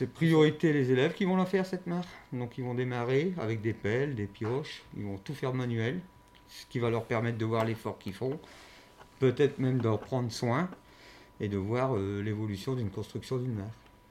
C'est priorité les élèves qui vont la faire cette mare. Donc ils vont démarrer avec des pelles, des pioches, ils vont tout faire manuel, ce qui va leur permettre de voir l'effort qu'ils font, peut-être même d'en prendre soin et de voir euh, l'évolution d'une construction d'une mare.